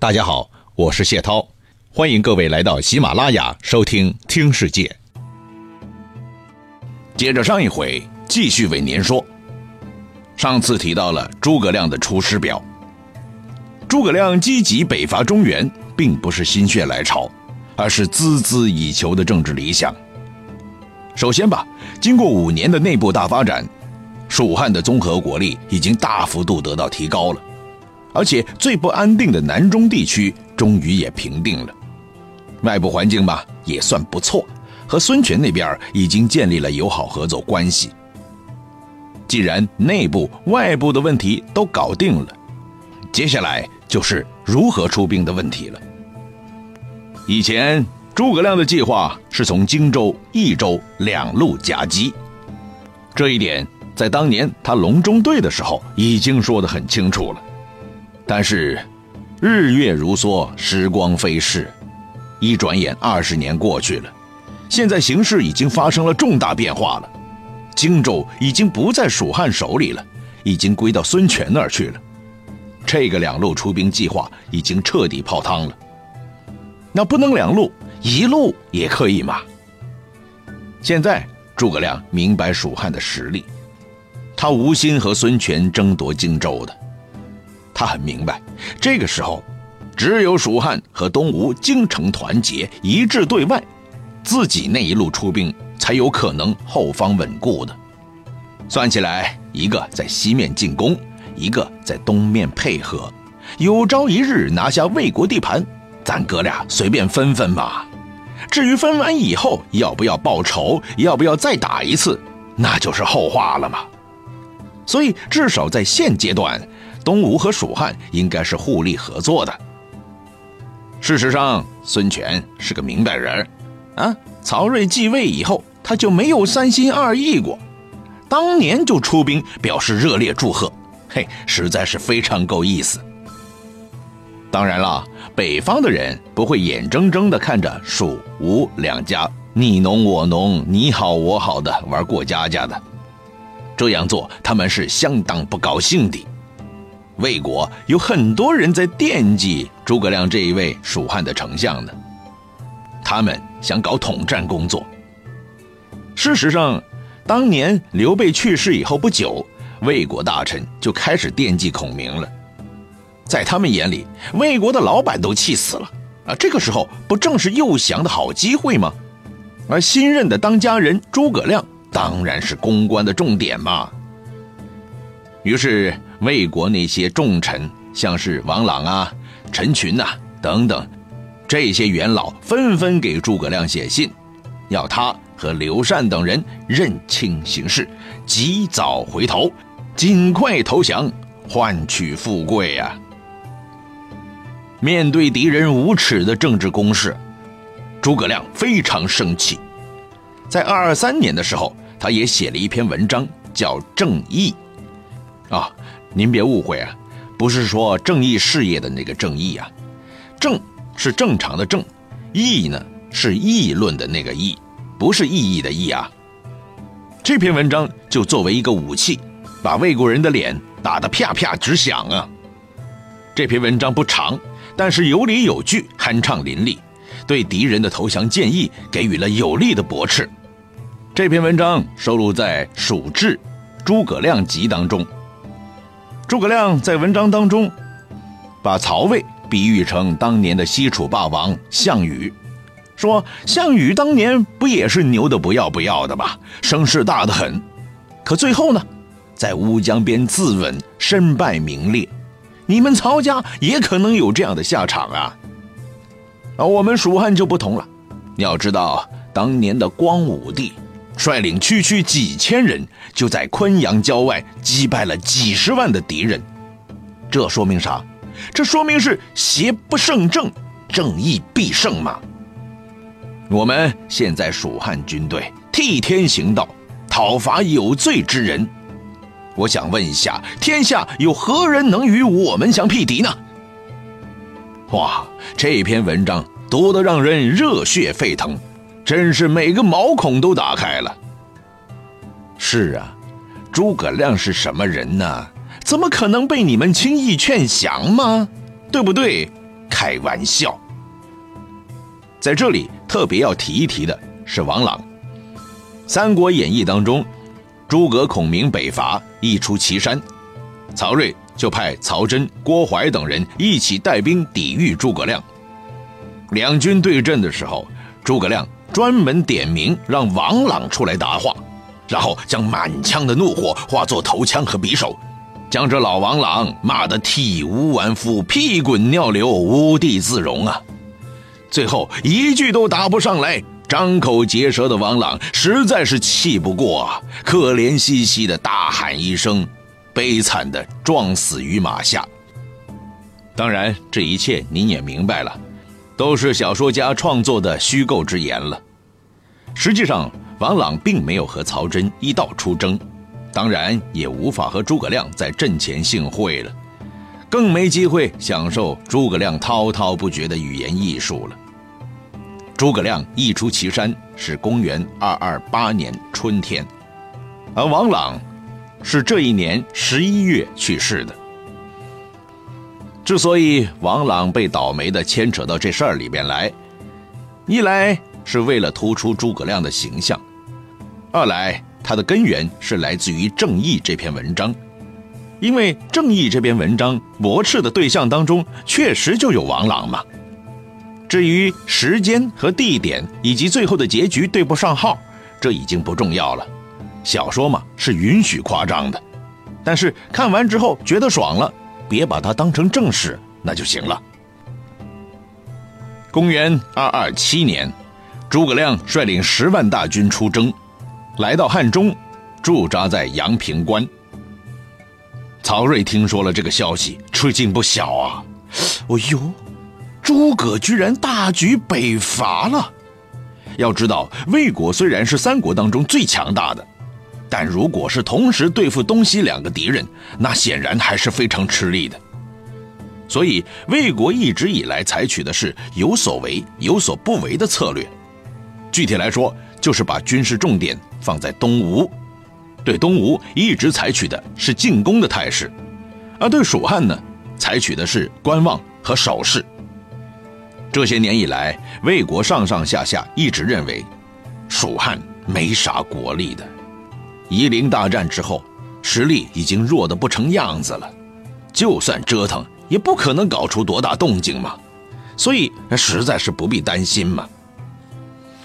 大家好，我是谢涛，欢迎各位来到喜马拉雅收听《听世界》。接着上一回，继续为您说。上次提到了诸葛亮的《出师表》，诸葛亮积极北伐中原，并不是心血来潮，而是孜孜以求的政治理想。首先吧，经过五年的内部大发展，蜀汉的综合国力已经大幅度得到提高了。而且最不安定的南中地区终于也平定了，外部环境吧也算不错，和孙权那边已经建立了友好合作关系。既然内部、外部的问题都搞定了，接下来就是如何出兵的问题了。以前诸葛亮的计划是从荆州、益州两路夹击，这一点在当年他隆中对的时候已经说得很清楚了。但是，日月如梭，时光飞逝，一转眼二十年过去了，现在形势已经发生了重大变化了，荆州已经不在蜀汉手里了，已经归到孙权那儿去了，这个两路出兵计划已经彻底泡汤了。那不能两路，一路也可以嘛？现在诸葛亮明白蜀汉的实力，他无心和孙权争夺荆州的。他很明白，这个时候，只有蜀汉和东吴精诚团结一致对外，自己那一路出兵才有可能后方稳固的。算起来，一个在西面进攻，一个在东面配合，有朝一日拿下魏国地盘，咱哥俩随便分分吧。至于分完以后要不要报仇，要不要再打一次，那就是后话了嘛。所以，至少在现阶段。东吴和蜀汉应该是互利合作的。事实上，孙权是个明白人啊。曹睿继位以后，他就没有三心二意过，当年就出兵表示热烈祝贺，嘿，实在是非常够意思。当然了，北方的人不会眼睁睁地看着蜀吴两家你侬我侬、你好我好的玩过家家的，这样做他们是相当不高兴的。魏国有很多人在惦记诸葛亮这一位蜀汉的丞相呢，他们想搞统战工作。事实上，当年刘备去世以后不久，魏国大臣就开始惦记孔明了。在他们眼里，魏国的老板都气死了啊！这个时候不正是诱降的好机会吗？而新任的当家人诸葛亮当然是公关的重点嘛。于是。魏国那些重臣，像是王朗啊、陈群呐等等，这些元老纷纷给诸葛亮写信，要他和刘禅等人认清形势，及早回头，尽快投降，换取富贵呀。面对敌人无耻的政治攻势，诸葛亮非常生气。在二二三年的时候，他也写了一篇文章，叫《正义》，啊。您别误会啊，不是说正义事业的那个正义啊，正是正常的正，义呢是议论的那个义，不是意义的义啊。这篇文章就作为一个武器，把魏国人的脸打得啪啪直响啊。这篇文章不长，但是有理有据，酣畅淋漓，对敌人的投降建议给予了有力的驳斥。这篇文章收录在《蜀志·诸葛亮集》当中。诸葛亮在文章当中，把曹魏比喻成当年的西楚霸王项羽，说项羽当年不也是牛的不要不要的吗？声势大得很，可最后呢，在乌江边自刎，身败名裂。你们曹家也可能有这样的下场啊！而我们蜀汉就不同了，你要知道当年的光武帝。率领区区几千人，就在昆阳郊外击败了几十万的敌人。这说明啥？这说明是邪不胜正，正义必胜嘛。我们现在蜀汉军队替天行道，讨伐有罪之人。我想问一下，天下有何人能与我们相匹敌呢？哇，这篇文章读得让人热血沸腾。真是每个毛孔都打开了。是啊，诸葛亮是什么人呢？怎么可能被你们轻易劝降吗？对不对？开玩笑。在这里特别要提一提的是王朗，《三国演义》当中，诸葛孔明北伐一出祁山，曹睿就派曹真、郭淮等人一起带兵抵御诸葛亮。两军对阵的时候，诸葛亮专门点名让王朗出来答话，然后将满腔的怒火化作头枪和匕首，将这老王朗骂得体无完肤、屁滚尿流、无地自容啊！最后一句都答不上来，张口结舌的王朗实在是气不过啊，可怜兮兮的大喊一声，悲惨的撞死于马下。当然，这一切您也明白了，都是小说家创作的虚构之言了。实际上，王朗并没有和曹真一道出征，当然也无法和诸葛亮在阵前幸会了。更没机会享受诸葛亮滔滔不绝的语言艺术了。诸葛亮一出祁山是公元二二八年春天，而王朗是这一年十一月去世的。之所以王朗被倒霉的牵扯到这事儿里边来，一来是为了突出诸葛亮的形象，二来他的根源是来自于《正义》这篇文章。因为正义这篇文章驳斥的对象当中确实就有王朗嘛。至于时间和地点以及最后的结局对不上号，这已经不重要了。小说嘛是允许夸张的，但是看完之后觉得爽了，别把它当成正事那就行了。公元二二七年，诸葛亮率领十万大军出征，来到汉中，驻扎在阳平关。曹睿听说了这个消息，吃惊不小啊！哦呦，诸葛居然大举北伐了。要知道，魏国虽然是三国当中最强大的，但如果是同时对付东西两个敌人，那显然还是非常吃力的。所以，魏国一直以来采取的是有所为有所不为的策略。具体来说，就是把军事重点放在东吴。对东吴一直采取的是进攻的态势，而对蜀汉呢，采取的是观望和守势。这些年以来，魏国上上下下一直认为，蜀汉没啥国力的。夷陵大战之后，实力已经弱得不成样子了，就算折腾，也不可能搞出多大动静嘛。所以实在是不必担心嘛。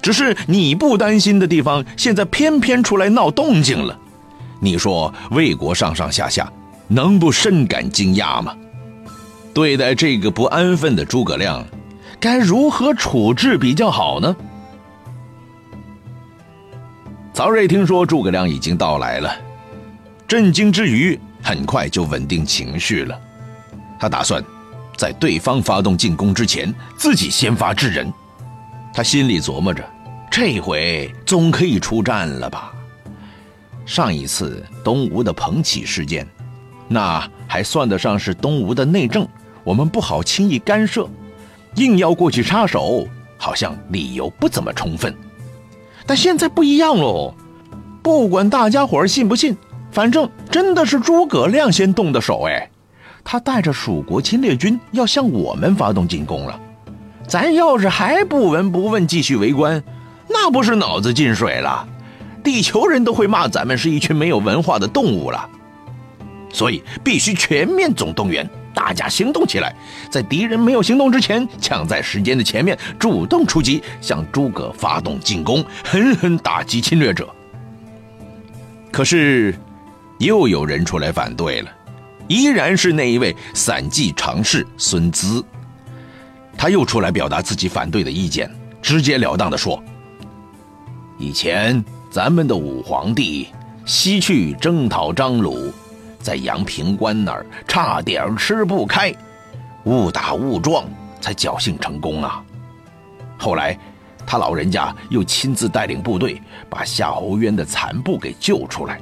只是你不担心的地方，现在偏偏出来闹动静了。你说魏国上上下下能不深感惊讶吗？对待这个不安分的诸葛亮，该如何处置比较好呢？曹睿听说诸葛亮已经到来了，震惊之余，很快就稳定情绪了。他打算在对方发动进攻之前，自己先发制人。他心里琢磨着，这回总可以出战了吧？上一次东吴的彭起事件，那还算得上是东吴的内政，我们不好轻易干涉，硬要过去插手，好像理由不怎么充分。但现在不一样喽，不管大家伙信不信，反正真的是诸葛亮先动的手，哎，他带着蜀国侵略军要向我们发动进攻了。咱要是还不闻不问继续围观，那不是脑子进水了？地球人都会骂咱们是一群没有文化的动物了。所以必须全面总动员，大家行动起来，在敌人没有行动之前，抢在时间的前面，主动出击，向诸葛发动进攻，狠狠打击侵略者。可是，又有人出来反对了，依然是那一位散骑常侍孙资。他又出来表达自己反对的意见，直截了当的说：“以前咱们的武皇帝西去征讨张鲁，在阳平关那儿差点吃不开，误打误撞才侥幸成功啊。后来他老人家又亲自带领部队把夏侯渊的残部给救出来。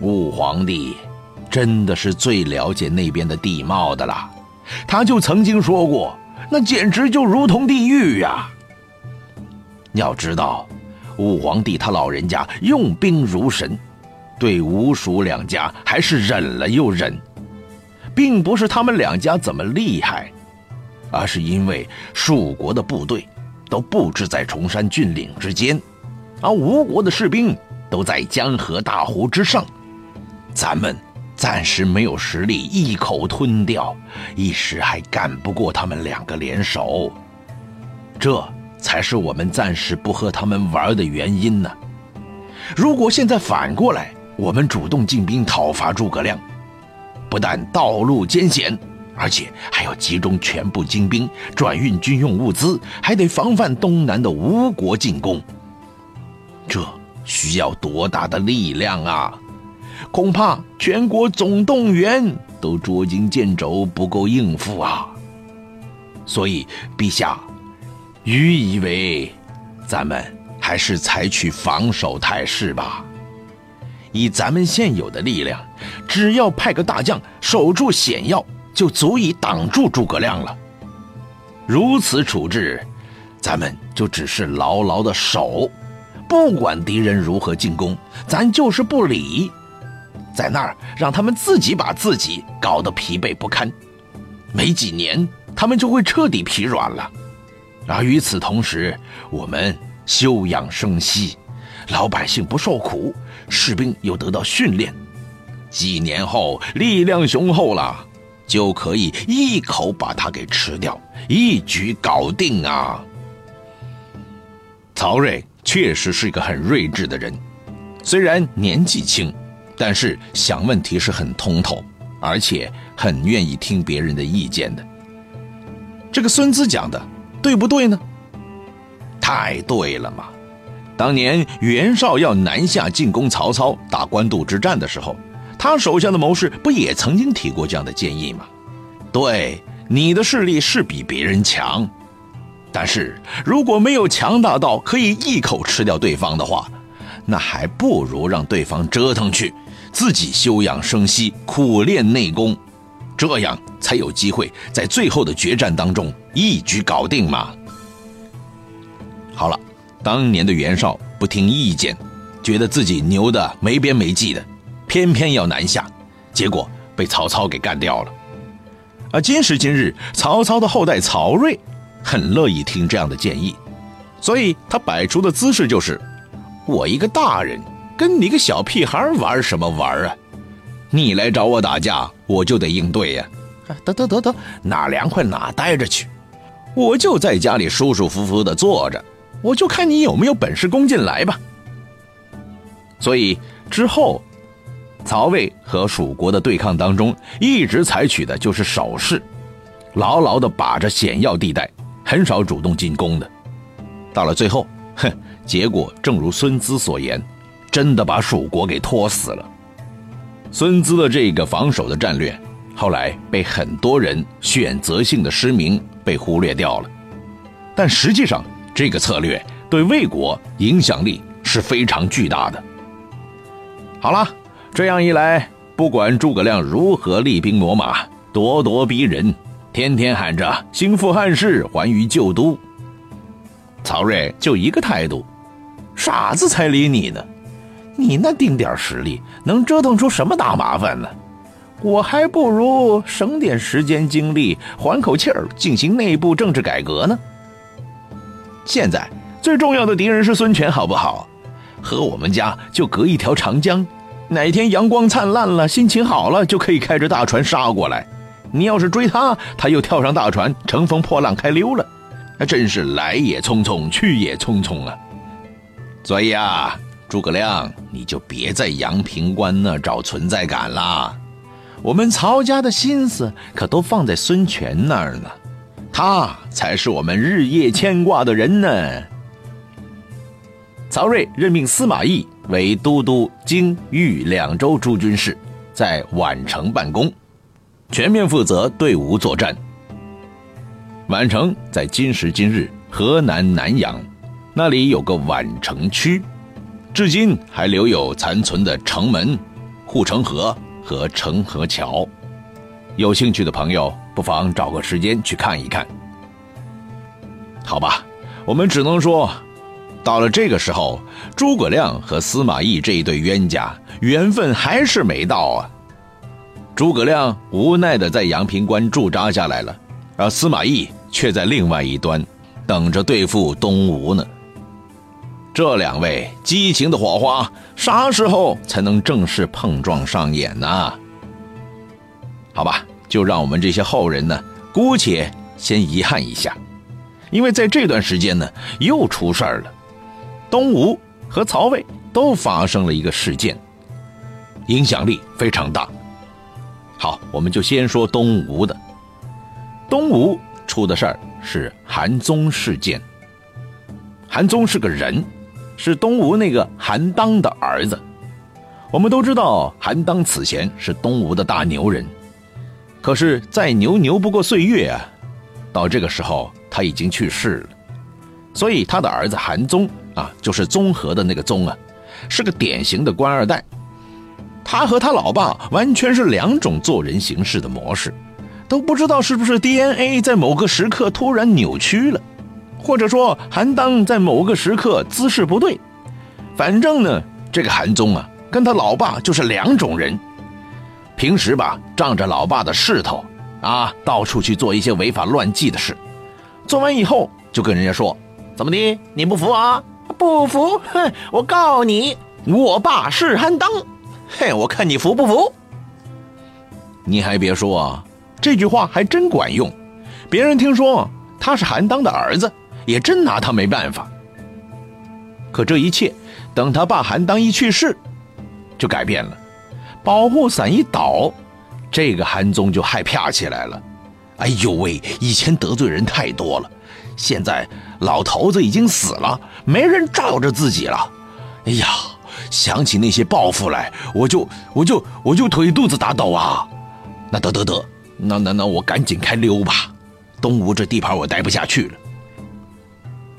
武皇帝真的是最了解那边的地貌的了，他就曾经说过。”那简直就如同地狱呀！要知道，武皇帝他老人家用兵如神，对吴蜀两家还是忍了又忍，并不是他们两家怎么厉害，而是因为蜀国的部队都布置在崇山峻岭之间，而吴国的士兵都在江河大湖之上，咱们暂时没有实力一口吞掉，一时还干不过他们两个联手，这才是我们暂时不和他们玩的原因呢。如果现在反过来，我们主动进兵讨伐诸葛亮，不但道路艰险。而且还要集中全部精兵转运军用物资，还得防范东南的吴国进攻。这需要多大的力量啊！恐怕全国总动员都捉襟见肘，不够应付啊！所以，陛下，愚以为，咱们还是采取防守态势吧。以咱们现有的力量，只要派个大将守住险要。就足以挡住诸葛亮了。如此处置，咱们就只是牢牢的守，不管敌人如何进攻，咱就是不理，在那儿让他们自己把自己搞得疲惫不堪。没几年，他们就会彻底疲软了。而与此同时，我们休养生息，老百姓不受苦，士兵又得到训练，几年后力量雄厚了。就可以一口把他给吃掉，一举搞定啊！曹睿确实是一个很睿智的人，虽然年纪轻，但是想问题是很通透，而且很愿意听别人的意见的。这个孙子讲的对不对呢？太对了嘛！当年袁绍要南下进攻曹操，打官渡之战的时候。他手下的谋士不也曾经提过这样的建议吗？对，你的势力是比别人强，但是如果没有强大到可以一口吃掉对方的话，那还不如让对方折腾去，自己休养生息，苦练内功，这样才有机会在最后的决战当中一举搞定嘛。好了，当年的袁绍不听意见，觉得自己牛的没边没际的。偏偏要南下，结果被曹操给干掉了。而今时今日，曹操的后代曹睿很乐意听这样的建议，所以他摆出的姿势就是：我一个大人跟你个小屁孩玩什么玩啊？你来找我打架，我就得应对呀！啊得得得得，哪凉快哪待着去，我就在家里舒舒服服的坐着，我就看你有没有本事攻进来吧。所以之后。曹魏和蜀国的对抗当中，一直采取的就是守势，牢牢的把着险要地带，很少主动进攻的。到了最后，哼，结果正如孙资所言，真的把蜀国给拖死了。孙资的这个防守的战略，后来被很多人选择性的失明，被忽略掉了。但实际上，这个策略对魏国影响力是非常巨大的。好了。这样一来，不管诸葛亮如何厉兵秣马、咄咄逼人，天天喊着“兴复汉室，还于旧都”，曹睿就一个态度：傻子才理你呢！你那丁点实力，能折腾出什么大麻烦呢？我还不如省点时间精力，缓口气儿，进行内部政治改革呢。现在最重要的敌人是孙权，好不好？和我们家就隔一条长江。哪天阳光灿烂了，心情好了，就可以开着大船杀过来。你要是追他，他又跳上大船，乘风破浪开溜了，那真是来也匆匆，去也匆匆啊！所以啊，诸葛亮，你就别在阳平关那找存在感了。我们曹家的心思可都放在孙权那儿呢，他才是我们日夜牵挂的人呢。曹睿任命司马懿为都督京豫两州诸军事，在宛城办公，全面负责对吴作战。宛城在今时今日河南南阳，那里有个宛城区，至今还留有残存的城门、护城河和城河桥。有兴趣的朋友不妨找个时间去看一看。好吧，我们只能说。到了这个时候，诸葛亮和司马懿这一对冤家缘分还是没到啊。诸葛亮无奈的在阳平关驻扎下来了，而司马懿却在另外一端等着对付东吴呢。这两位激情的火花，啥时候才能正式碰撞上演呢？好吧，就让我们这些后人呢，姑且先遗憾一下，因为在这段时间呢，又出事儿了。东吴和曹魏都发生了一个事件，影响力非常大。好，我们就先说东吴的。东吴出的事儿是韩宗事件。韩宗是个人。是东吴那个韩当的儿子，我们都知道韩当此前是东吴的大牛人，可是再牛牛不过岁月啊，到这个时候他已经去世了，所以他的儿子韩宗啊，就是综合的那个宗啊，是个典型的官二代，他和他老爸完全是两种做人行事的模式，都不知道是不是 DNA 在某个时刻突然扭曲了。或者说韩当在某个时刻姿势不对，反正呢，这个韩宗啊，跟他老爸就是两种人。平时吧，仗着老爸的势头啊，到处去做一些违法乱纪的事。做完以后，就跟人家说：“怎么的？你不服啊？不服？哼！我告你，我爸是韩当。嘿，我看你服不服？”你还别说啊，这句话还真管用。别人听说他是韩当的儿子。也真拿他没办法。可这一切，等他爸韩当一去世，就改变了。保护伞一倒，这个韩宗就害怕起来了。哎呦喂，以前得罪人太多了，现在老头子已经死了，没人罩着自己了。哎呀，想起那些报复来，我就我就我就腿肚子打抖啊。那得得得，那那那我赶紧开溜吧，东吴这地盘我待不下去了。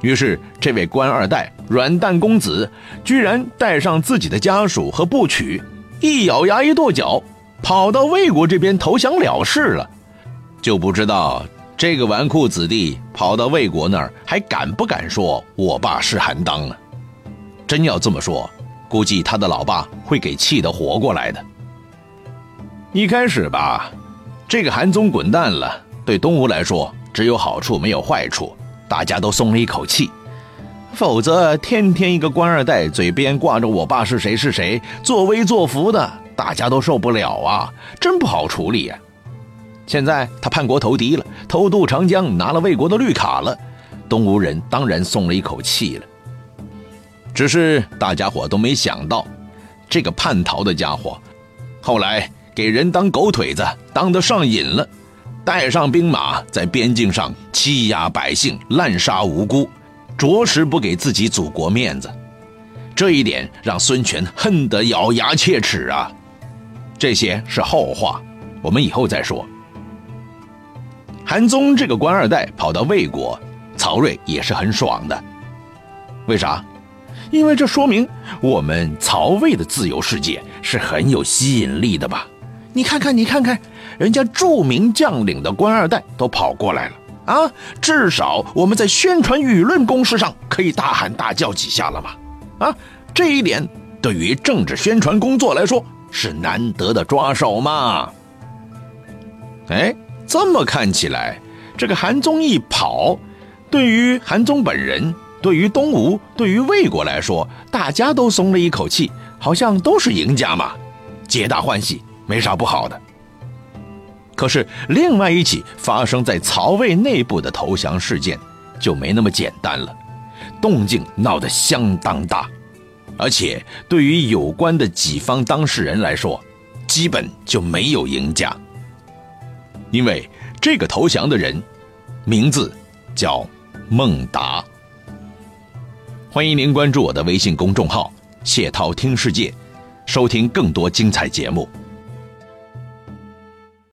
于是，这位官二代软蛋公子居然带上自己的家属和部曲，一咬牙一跺脚，跑到魏国这边投降了事了。就不知道这个纨绔子弟跑到魏国那儿还敢不敢说“我爸是韩当”啊？真要这么说，估计他的老爸会给气得活过来的。一开始吧，这个韩宗滚蛋了，对东吴来说只有好处没有坏处。大家都松了一口气，否则天天一个官二代嘴边挂着“我爸是谁是谁”，作威作福的，大家都受不了啊，真不好处理呀。现在他叛国投敌了，偷渡长江，拿了魏国的绿卡了，东吴人当然松了一口气了。只是大家伙都没想到，这个叛逃的家伙，后来给人当狗腿子，当得上瘾了。带上兵马，在边境上欺压百姓、滥杀无辜，着实不给自己祖国面子。这一点让孙权恨得咬牙切齿啊！这些是后话，我们以后再说。韩宗这个官二代跑到魏国，曹睿也是很爽的。为啥？因为这说明我们曹魏的自由世界是很有吸引力的吧？你看看，你看看。人家著名将领的官二代都跑过来了啊！至少我们在宣传舆论攻势上可以大喊大叫几下了吧？啊，这一点对于政治宣传工作来说是难得的抓手嘛。哎，这么看起来，这个韩宗一跑，对于韩宗本人、对于东吴、对于魏国来说，大家都松了一口气，好像都是赢家嘛，皆大欢喜，没啥不好的。可是，另外一起发生在曹魏内部的投降事件就没那么简单了，动静闹得相当大，而且对于有关的几方当事人来说，基本就没有赢家。因为这个投降的人，名字叫孟达。欢迎您关注我的微信公众号“谢涛听世界”，收听更多精彩节目。